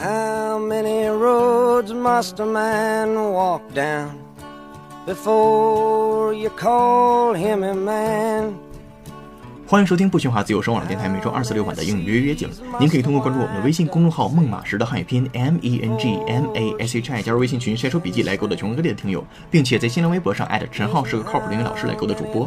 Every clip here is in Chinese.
How many roads must a man walk down before you call him a man? 欢迎收听不喧哗自由声网络电台，每周二四六晚的英语约约景。您可以通过关注我们的微信公众号“孟马时”的汉语拼音 M E N G M A S H I，加入微信群晒出笔记来勾搭全国各地的听友，并且在新浪微博上艾特陈浩是个靠谱的英语老师来勾搭主播。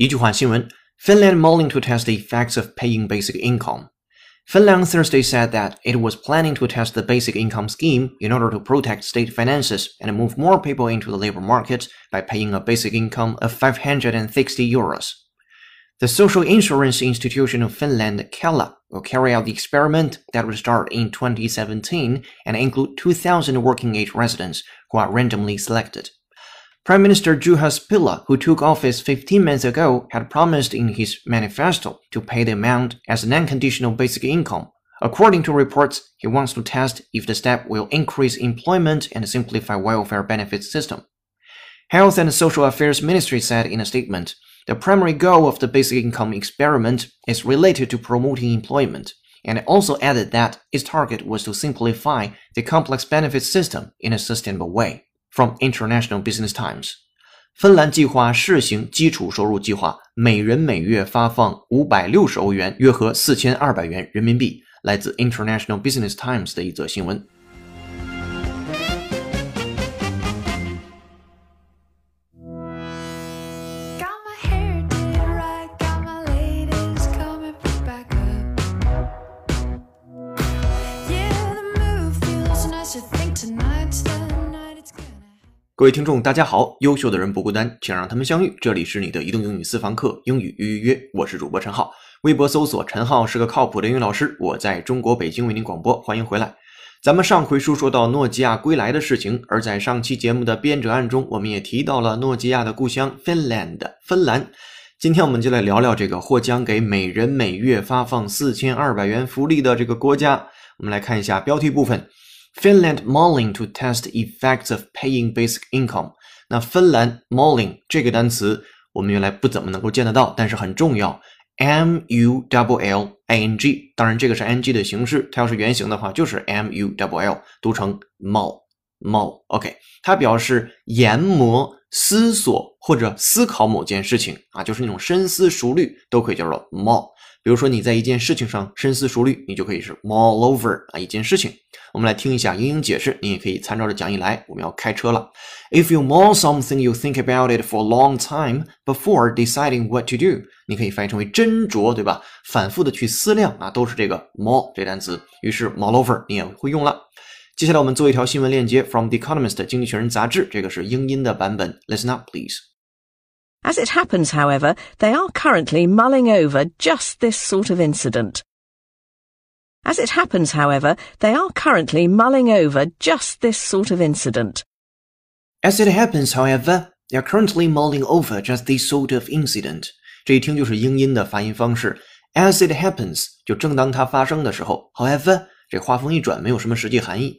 Finland mulling to test the effects of paying basic income. Finland Thursday said that it was planning to test the basic income scheme in order to protect state finances and move more people into the labor market by paying a basic income of 560 euros. The social insurance institution of Finland, Kela, will carry out the experiment that will start in 2017 and include 2,000 working age residents who are randomly selected. Prime Minister Juha Spila, who took office 15 months ago, had promised in his manifesto to pay the amount as an unconditional basic income. According to reports, he wants to test if the step will increase employment and simplify welfare benefits system. Health and Social Affairs Ministry said in a statement, the primary goal of the basic income experiment is related to promoting employment, and also added that its target was to simplify the complex benefits system in a sustainable way. From International Business Times，芬兰计划试行基础收入计划，每人每月发放五百六十欧元，约合四千二百元人民币。来自 International Business Times 的一则新闻。各位听众，大家好！优秀的人不孤单，请让他们相遇。这里是你的移动英语私房课，英语预约约，我是主播陈浩。微博搜索“陈浩是个靠谱的英语老师”，我在中国北京为您广播，欢迎回来。咱们上回书说到诺基亚归来的事情，而在上期节目的编者案中，我们也提到了诺基亚的故乡 Finland 芬兰。今天我们就来聊聊这个或将给每人每月发放四千二百元福利的这个国家。我们来看一下标题部分：Finland mulling to test effects of paying basic income。那芬兰 mulling 这个单词我们原来不怎么能够见得到，但是很重要。m u w l i n g，当然这个是 N G 的形式，它要是原形的话就是 m u w l，读成 mull mull。OK，它表示研磨、思索或者思考某件事情啊，就是那种深思熟虑，都可以叫做 mull。比如说你在一件事情上深思熟虑，你就可以是 mull over 啊一件事情。我们来听一下英英解释，你也可以参照着讲义来。我们要开车了。If you mull something, you think about it for a long time before deciding what to do。你可以翻译成为斟酌，对吧？反复的去思量啊，都是这个 mull 这单词。于是 mull over 你也会用了。接下来我们做一条新闻链接，from The Economist 经济学人杂志，这个是英音的版本。Listen up, please. As it happens, however, they are currently mulling over just this sort of incident. As it happens, however, they are currently mulling over just this sort of incident. As it happens, however, they are currently mulling over just this sort of incident. 这一听就是英音的发音方式。As it happens，就正当它发生的时候。However，这话锋一转，没有什么实际含义。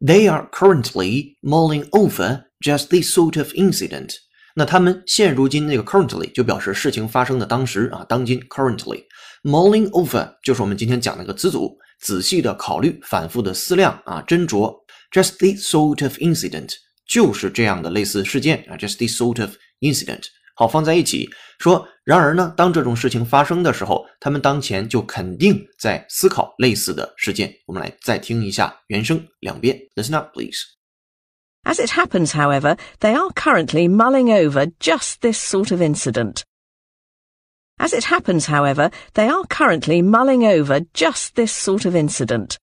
They are currently mulling over just this sort of incident。 那他们现如今那个 currently 就表示事情发生的当时啊，当今 currently mulling over 就是我们今天讲那个词组，仔细的考虑，反复的思量啊，斟酌。Just this sort of incident 就是这样的类似事件啊，just this sort of incident。好，放在一起说。然而呢，当这种事情发生的时候，他们当前就肯定在思考类似的事件。我们来再听一下原声两遍，Listen up, please. As it happens, however, they are currently mulling over just this sort of incident. As it happens, however, they are currently mulling over just this sort of incident.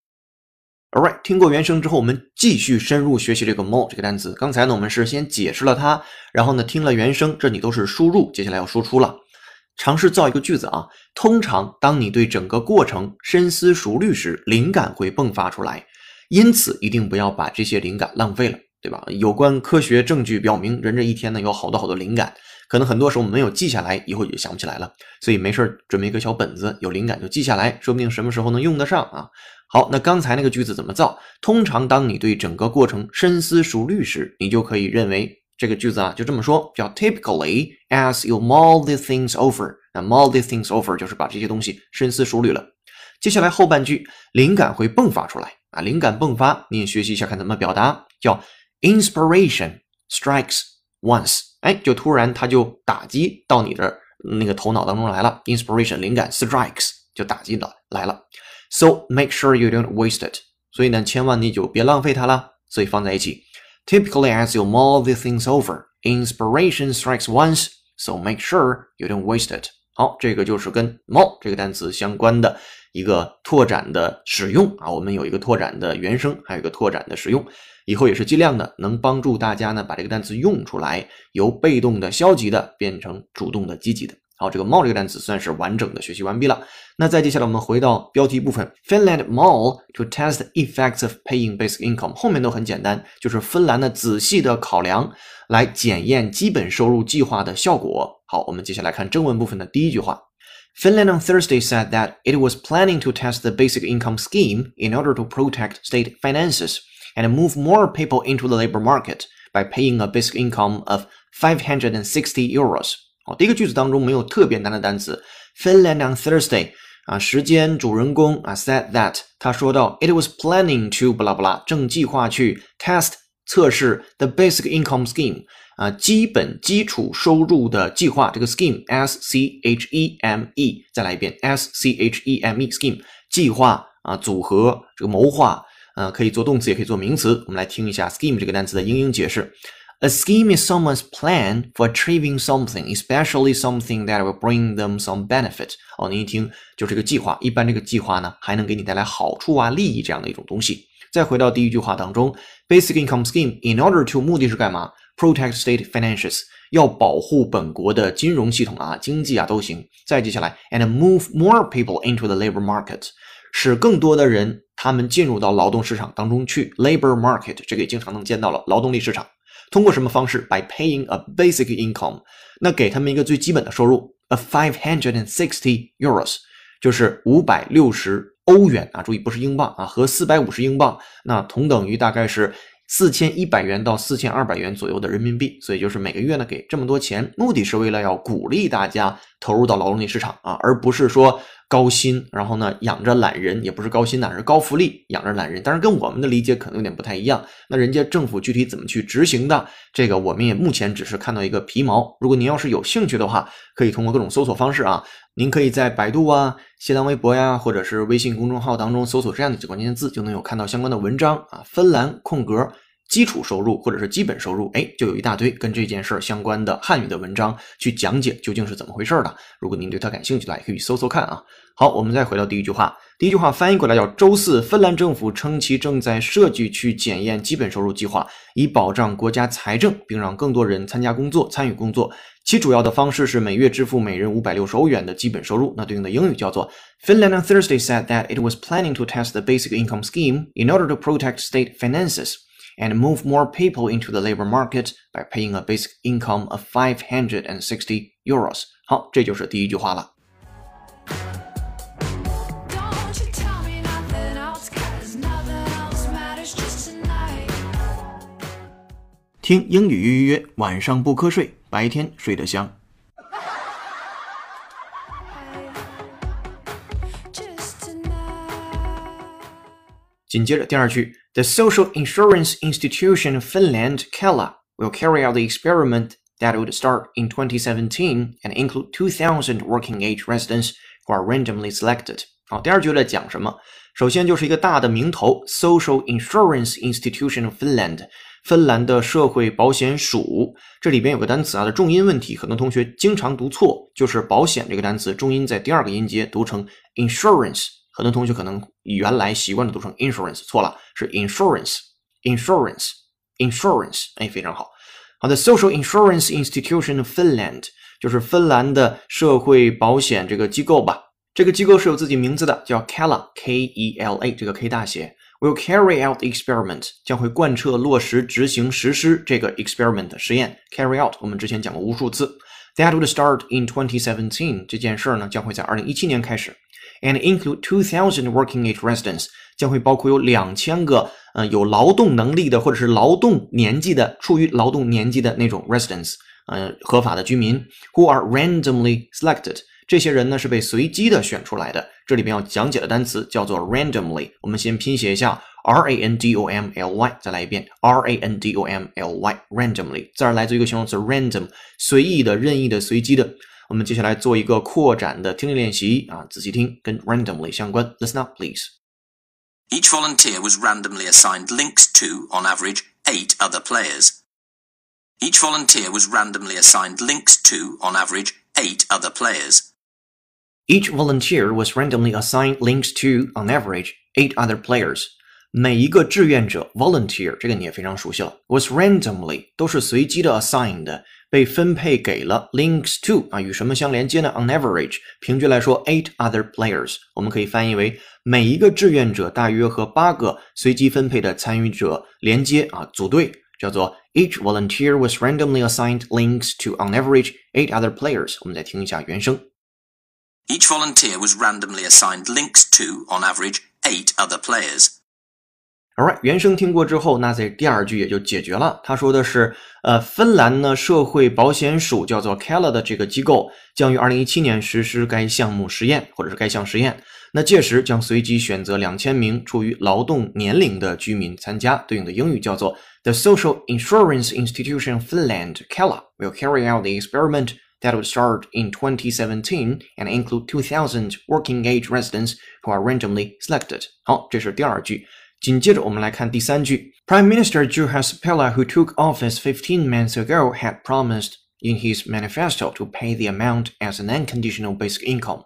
Alright，听过原声之后，我们继续深入学习这个 more 这个单词。刚才呢，我们是先解释了它，然后呢，听了原声，这里都是输入，接下来要输出了。尝试造一个句子啊。通常，当你对整个过程深思熟虑时，灵感会迸发出来。因此，一定不要把这些灵感浪费了，对吧？有关科学证据表明，人这一天呢有好多好多灵感，可能很多时候没有记下来，以后也想不起来了。所以没事准备一个小本子，有灵感就记下来，说不定什么时候能用得上啊。好，那刚才那个句子怎么造？通常，当你对整个过程深思熟虑时，你就可以认为这个句子啊就这么说，叫 typically as you mull these things over。那 mull these things over 就是把这些东西深思熟虑了。接下来后半句，灵感会迸发出来啊，灵感迸发，你也学习一下看怎么表达，叫 inspiration strikes once。哎，就突然它就打击到你的那个头脑当中来了，inspiration 灵感 strikes 就打击到来了。So make sure you don't waste it。所以呢，千万你就别浪费它了。所以放在一起，typically as you mull these things over, inspiration strikes once. So make sure you don't waste it。好，这个就是跟 more 这个单词相关的一个拓展的使用啊。我们有一个拓展的原声，还有一个拓展的使用。以后也是尽量的能帮助大家呢，把这个单词用出来，由被动的消极的变成主动的积极的。好，这个 more 这个单词算是完整的学习完毕了。那再接下来我们回到标题部分，Finland Mall to test effects of paying basic income，后面都很简单，就是芬兰的仔细的考量来检验基本收入计划的效果。好，我们接下来看正文部分的第一句话。Finland on Thursday said that it was planning to test the basic income scheme in order to protect state finances and move more people into the labor market by paying a basic income of 560 euros. 好，第一个句子当中没有特别难的单词。Finland on Thursday 啊，时间主人公啊 said that 他说到 it was planning to 不拉不拉，正计划去 test 测试 the basic income scheme 啊，基本基础收入的计划。这个 scheme s c h e m e 再来一遍 s c h e m e scheme 计划啊，组合这个谋划， 呃，可以做动词也可以做名词。我们来听一下 scheme 这个单词的英英解释。A scheme is someone's plan for achieving something, especially something that will bring them some benefit. 哦，您一听就是个计划，一般这个计划呢还能给你带来好处啊、利益这样的一种东西。再回到第一句话当中，basic income scheme in order to 目的是干嘛？Protect state finances，要保护本国的金融系统啊、经济啊都行。再接下来，and move more people into the labor market，使更多的人他们进入到劳动市场当中去。labor market 这个也经常能见到了，劳动力市场。通过什么方式？By paying a basic income，那给他们一个最基本的收入，a five hundred and sixty euros，就是五百六十欧元啊，注意不是英镑啊，和四百五十英镑，那同等于大概是四千一百元到四千二百元左右的人民币，所以就是每个月呢给这么多钱，目的是为了要鼓励大家投入到劳动力市场啊，而不是说。高薪，然后呢，养着懒人，也不是高薪呐，是高福利，养着懒人。但是，跟我们的理解可能有点不太一样。那人家政府具体怎么去执行的，这个我们也目前只是看到一个皮毛。如果您要是有兴趣的话，可以通过各种搜索方式啊，您可以在百度啊、新浪微博呀，或者是微信公众号当中搜索这样的几个关键字，就能有看到相关的文章啊。芬兰空格。基础收入或者是基本收入，哎，就有一大堆跟这件事儿相关的汉语的文章去讲解究竟是怎么回事儿的。如果您对它感兴趣的话，也可以搜搜看啊。好，我们再回到第一句话，第一句话翻译过来叫：周四，芬兰政府称其正在设计去检验基本收入计划，以保障国家财政，并让更多人参加工作、参与工作。其主要的方式是每月支付每人五百六十欧元的基本收入。那对应的英语叫做：Finland on Thursday said that it was planning to test the basic income scheme in order to protect state finances. and move more people into the labor market by paying a basic income of 560 euros. 好，这就是第一句话了。 Don't you tell me nothing else, 'cause nothing else matters just tonight. 听英语预约，晚上不瞌睡，白天睡得香。 紧接着第二句，The Social Insurance Institution of Finland (Kela) will carry out the experiment that would start in 2017 and include 2,000 working-age residents who are randomly selected. 好，第二句在讲什么？首先就是一个大的名头，Social Insurance Institution of Finland，芬兰的社会保险署。这里边有个单词啊的重音问题，很多同学经常读错，就是保险这个单词重音在第二个音节读成 insurance。 很多同学可能原来习惯的读成 insurance，错了，是 insurance，insurance，insurance，哎，非常好。好的，Social Insurance Institution of Finland 就是芬兰的社会保险这个机构吧。这个机构是有自己名字的，叫 Kela，K-E-L-A，这个 K 大写。Will carry out the experiment，将会贯彻落实执行实施这个 experiment 实验。Carry out，我们之前讲过无数次。That would start in 2017，这件事儿呢将会在二零一七年开始。And include two thousand working age residents，将会包括有两千个呃有劳动能力的或者是劳动年纪的处于劳动年纪的那种 residents，呃合法的居民，who are randomly selected。这些人呢是被随机的选出来的。这里边要讲解的单词叫做 randomly，我们先拼写一下 r a n d o m l y，再来一遍 r a n d o m l y，randomly，这儿来自一个形容词 random，随意的、任意的、随机的。我们接下来做一个扩展的听力练习啊，仔细听，跟 randomly 相关。Listen up, please. Each volunteer was randomly assigned links to, on average, eight other players. Each volunteer was randomly assigned links to, on average, eight other players. Each volunteer was randomly assigned links to, on average, eight other players. 每一个志愿者 volunteer 这个你也非常熟悉了，was randomly 都是随机的 assigned 被分配给了 links to 啊与什么相连接呢？On average 平均来说 eight other players 我们可以翻译为每一个志愿者大约和八个随机分配的参与者连接啊组队，叫做 each volunteer was randomly assigned links to on average eight other players。我们再听一下原声。 Each volunteer was randomly assigned links to, on average, eight other players. Alright，原声听过之后，那在第二句也就解决了。他说的是，呃，芬兰呢社会保险署叫做 Kela 的这个机构将于二零一七年实施该项目实验，或者是该项实验。那届时将随机选择两千名处于劳动年龄的居民参加，对应的英语叫做 The Social Insurance Institution of Finland Kela will carry out the experiment that would start in 2017 and include 2,000 working age residents who are randomly selected. 好，这是第二句。紧接着我们来看第三句，Prime Minister Juha Sipilä, who took office 15 months ago, had promised in his manifesto to pay the amount as an unconditional basic income.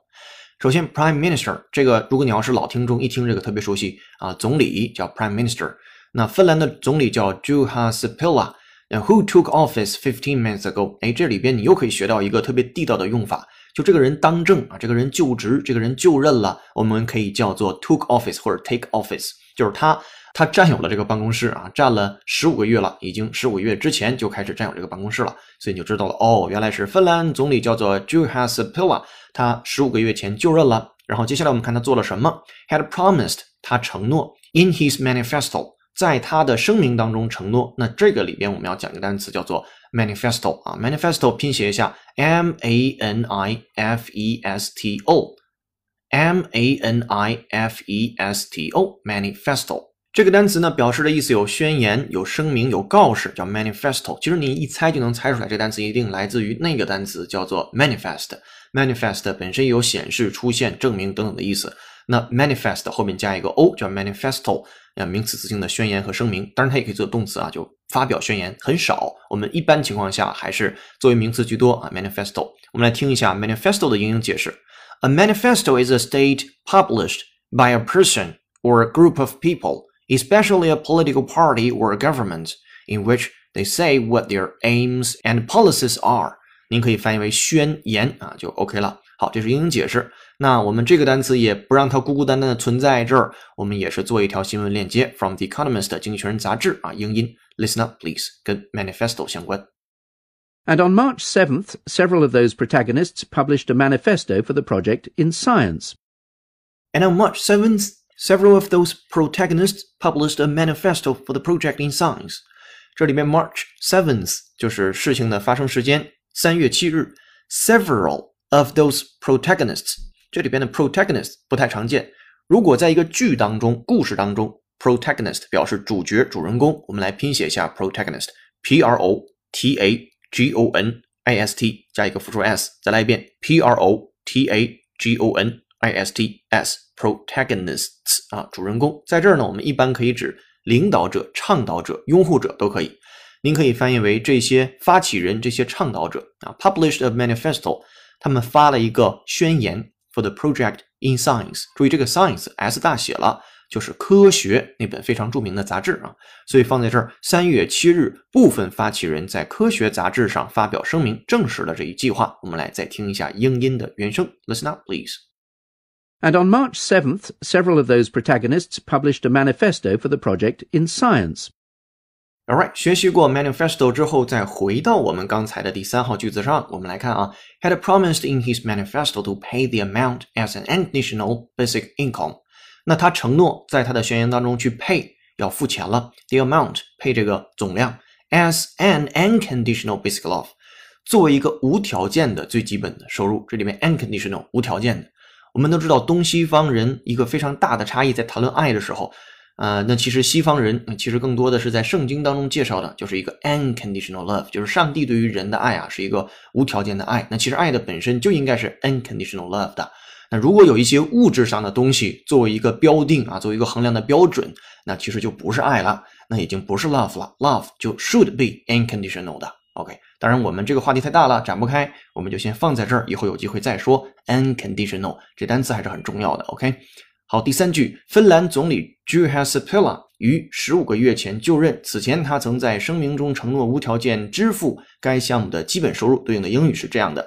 首先，Prime Minister 这个，如果你要是老听众，一听这个特别熟悉啊，总理叫 Prime Minister。那芬兰的总理叫 Juha Sipilä。Who took office fifteen months ago？哎，这里边你又可以学到一个特别地道的用法，就这个人当政啊，这个人就职，这个人就任了，我们可以叫做 took office 或者 take office， 就是他他占有了这个办公室啊，占了十五个月了，已经十五个月之前就开始占有这个办公室了，所以你就知道了哦，原来是芬兰总理叫做 Juha Sipilä，他十五个月前就任了。然后接下来我们看他做了什么，had promised 他承诺 in his manifesto。在他的声明当中承诺，那这个里边我们要讲一个单词叫做 manifesto 啊，manifesto 拼写一下，m-a-n-i-f-e-s-t-o a n i f e s t o，manifesto 这个单词呢表示的意思有宣言、有声明、有告示，叫 manifesto。其实你一猜就能猜出来，这个单词一定来自于那个单词叫做 manifest。manifest 本身有显示、出现、证明等等的意思。那 manifest 后面加一个 o 叫 manifesto，啊，名词词性的宣言和声明，当然它也可以做动词啊，就发表宣言，很少。我们一般情况下还是作为名词居多啊。manifesto，我们来听一下 manifesto 的英英解释 ：A manifesto is a state published by a person or a group of people, especially a political party or a government, in which they say what their aims and policies are。您可以翻译为宣言啊，就 OK 了。好，这是英英解释。那我们这个单词也不让它孤孤单单的存在这儿，我们也是做一条新闻链接，from The Economist 经济学人杂志啊，英音，listen up please，跟 manifesto 相关。 And on March 7th, several of those protagonists published a manifesto for the project in Science. And on March 7th, several of those protagonists published a manifesto for the project in Science。这里面 March 7th 就是事情的发生时间，三月七日。Several of those protagonists，这里边的 protagonist 不太常见。如果在一个剧当中、故事当中，protagonist 表示主角、主人公，我们来拼写一下 protagonist，p r o t a g o n i s t 加一个复数 s，再来一遍 p r o t a g o n i s t s，protagonists 啊，主人公。在这儿呢，我们一般可以指领导者、倡导者、拥护者都可以。您可以翻译为这些发起人、这些倡导者啊。Published a manifesto，他们发了一个宣言，for the project in Science。注意这个 Science S 大写了，就是科学那本非常着名的杂志啊，所以放在这儿。三月七日，部分发起人在科学杂志上发表声明，证实了这一计划。我们来再听一下英音的原声，Listen up, please. And on March 7th, several of those protagonists published a manifesto for the project in Science. Alright，学习过 manifesto 之后，再回到我们刚才的第三号句子上，我们来看啊，had promised in his manifesto to pay the amount as an unconditional basic income。 那他承诺在他的宣言当中去配要付钱了，the amount 配这个总量 as an unconditional basic love，作为一个无条件的最基本的收入，这里面 unconditional 无条件的。我们都知道东西方人一个非常大的差异，在谈论爱的时候。呃，那其实西方人其实更多的是在圣经当中介绍的，就是一个 unconditional love，就是上帝对于人的爱啊，是一个无条件的爱。那其实爱的本身就应该是 unconditional love 的。那如果有一些物质上的东西作为一个标定啊，作为一个衡量的标准，那其实就不是爱了，那已经不是 love 了。love 就 should be unconditional 的。OK，当然我们这个话题太大了，展不开，我们就先放在这儿，以后有机会再说。unconditional 这单词还是很重要的。OK。好，第三句，芬兰总理 Juha Sipila 于十五个月前就任。此前，他曾在声明中承诺无条件支付该项目的基本收入。对应的英语是这样的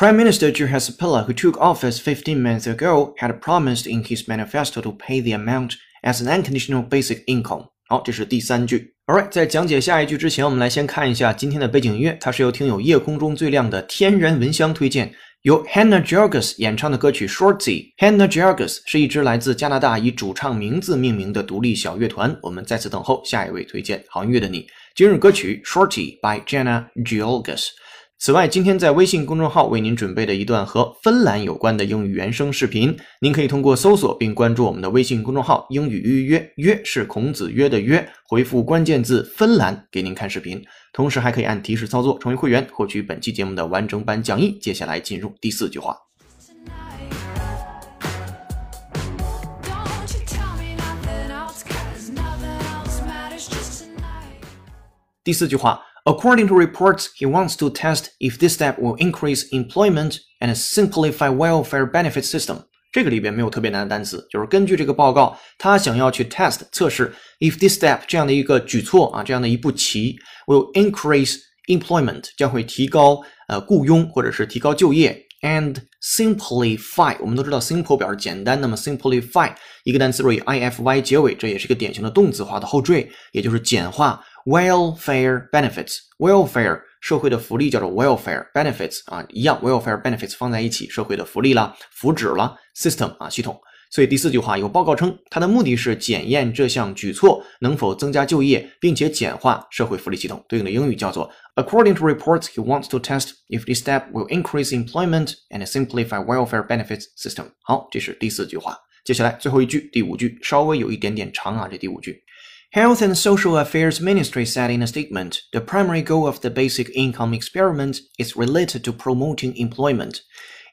：Prime Minister Juha Sipilä, who took office 15 months ago, had promised in his manifesto to pay the amount as an unconditional basic income。好，这是第三句。Alright，在讲解下一句之前，我们来先看一下今天的背景音乐，它是由听友夜空中最亮的天然蚊香推荐。由 Hannah Jargus 演唱的歌曲 Shorty。Hannah Jargus 是一支来自加拿大以主唱名字命名的独立小乐团。我们再次等候下一位推荐好音乐的你。今日歌曲 Shorty by Jana Jargus。此外，今天在微信公众号为您准备的一段和芬兰有关的英语原声视频，您可以通过搜索并关注我们的微信公众号“英语预约”，约是孔子约的约，回复关键字“芬兰”给您看视频。同时，还可以按提示操作成为会员，获取本期节目的完整版讲义。接下来进入第四句话。第四句话。According to reports, he wants to test if this step will increase employment and simplify welfare benefit system. 这个里边没有特别难的单词，就是根据这个报告，他想要去 test 测试 if this step 这样的一个举措啊，这样的一步棋 will increase employment 将会提高呃雇佣或者是提高就业 and simplify 我们都知道 simple 表示简单，那么 simplify 一个单词若以 i f y 结尾，这也是一个典型的动词化的后缀，也就是简化。welfare benefits welfare 社会的福利叫做 welfare benefits 啊，一样 welfare benefits 放在一起，社会的福利啦、福祉啦，system 啊系统。所以第四句话有报告称，它的目的是检验这项举措能否增加就业，并且简化社会福利系统。对应的英语叫做 According to reports, he wants to test if this step will increase employment and simplify welfare benefits system。好，这是第四句话。接下来最后一句，第五句稍微有一点点长啊，这第五句。Health and Social Affairs Ministry said in a statement, the primary goal of the basic income experiment is related to promoting employment,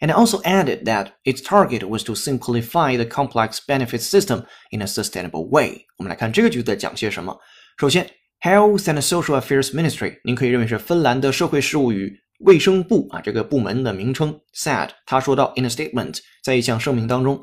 and also added that its target was to simplify the complex benefits system in a sustainable way. 我们来看这个句子在讲些什么。首先，Health and Social Affairs Ministry，您可以认为是芬兰的社会事务与卫生部啊这个部门的名称。Said，他说到 in a statement，在一项声明当中。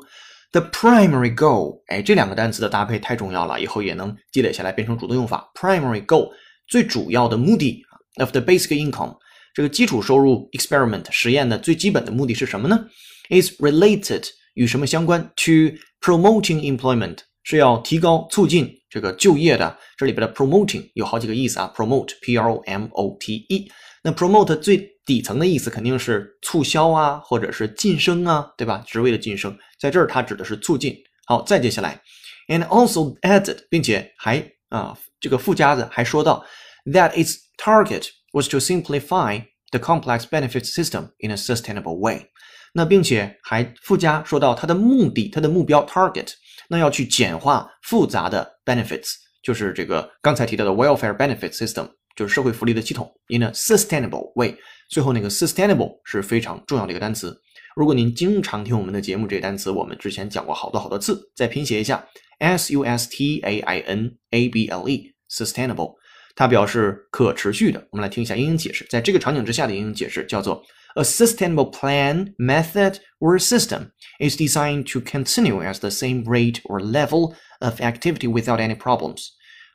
The primary goal，哎，这两个单词的搭配太重要了，以后也能积累下来变成主动用法。Primary goal，最主要的目的 of the basic income， 这个基础收入 experiment 实验的最基本的目的是什么呢？Is related 与什么相关？To promoting employment 是要提高促进这个就业的。这里边的 promoting 有好几个意思啊，promote，p r o m o t e。那 promote 最底层的意思肯定是促销啊，或者是晋升啊，对吧？职位的晋升，在这儿它指的是促进。好，再接下来，and also added，并且还啊，这个附加的还说到，that its target was to simplify the complex benefits system in a sustainable way。那并且还附加说到它的目的，它的目标 target，那要去简化复杂的 benefits，就是这个刚才提到的 welfare benefit system。就是社会福利的系统，in a sustainable way。最后那个 sustainable 是非常重要的一个单词。如果您经常听我们的节目，这个单词我们之前讲过好多好多次。再拼写一下，s u s t a i n a b l e，sustainable，它表示可持续的。我们来听一下英英解释，在这个场景之下的英英解释叫做 A sustainable plan, method, or system is designed to continue at the same rate or level of activity without any problems.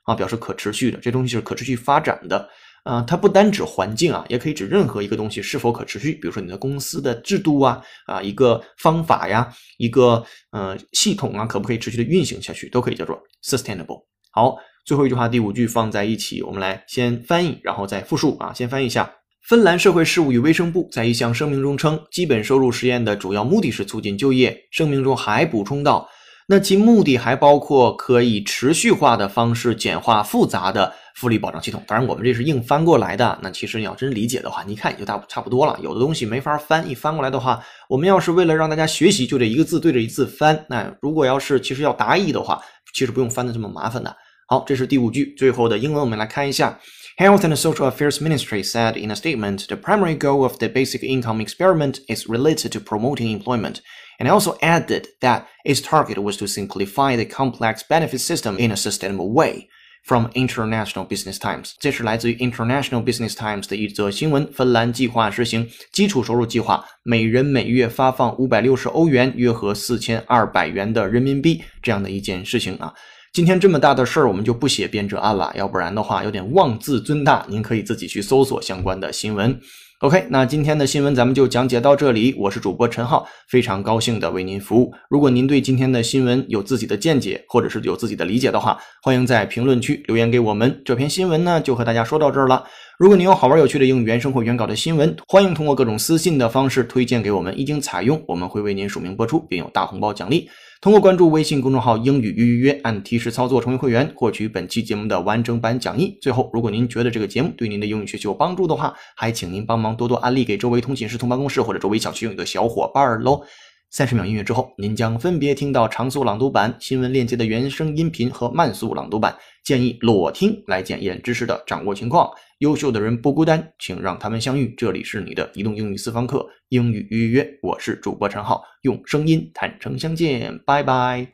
啊，表示可持续的，这东西是可持续发展的。啊，它不单指环境啊，也可以指任何一个东西是否可持续。比如说你的公司的制度啊，啊，一个方法呀，一个呃系统啊，可不可以持续的运行下去，都可以叫做 sustainable。好，最后一句话第五句放在一起，我们来先翻译，然后再复述啊。先翻译一下：芬兰社会事务与卫生部在一项声明中称，基本收入实验的主要目的是促进就业。声明中还补充道。那其目的还包括可以持续化的方式简化复杂的福利保障系统。当然，我们这是硬翻过来的。那其实你要真理解的话，你看也就大差不多了。有的东西没法翻，一翻过来的话，我们要是为了让大家学习，就这一个字对着一字翻。那如果要是其实要答疑的话，其实不用翻的这么麻烦的。好，这是第五句，最后的英文我们来看一下。Health and Social Affairs Ministry said in a statement, the primary goal of the basic income experiment is related to promoting employment and also added that its target was to simplify the complex benefit system in a sustainable way. From International Business Times，这是来自于 International Business Times 的一则新闻。芬兰计划实行基础收入计划，每人每月发放五百六十欧元，约合四千二百元的人民币，这样的一件事情啊。 今天这么大的事儿，我们就不写编者案了，要不然的话有点妄自尊大。您可以自己去搜索相关的新闻。OK，那今天的新闻咱们就讲解到这里。我是主播陈浩，非常高兴的为您服务。如果您对今天的新闻有自己的见解，或者是有自己的理解的话，欢迎在评论区留言给我们。这篇新闻呢，就和大家说到这儿了。如果您有好玩有趣的英语原声或原稿的新闻，欢迎通过各种私信的方式推荐给我们，一经采用，我们会为您署名播出，并有大红包奖励。通过关注微信公众号“英语预约”，按提示操作成为会员，获取本期节目的完整版讲义。最后，如果您觉得这个节目对您的英语学习有帮助的话，还请您帮忙多多安利给周围通勤室、同办公室或者周围小区英语的小伙伴喽。三十秒音乐之后，您将分别听到长速朗读版、新闻链接的原声音频和慢速朗读版。建议裸听来检验知识的掌握情况。优秀的人不孤单，请让他们相遇。这里是你的移动英语私房课，英语预约，我是主播陈浩，用声音坦诚相见，拜拜。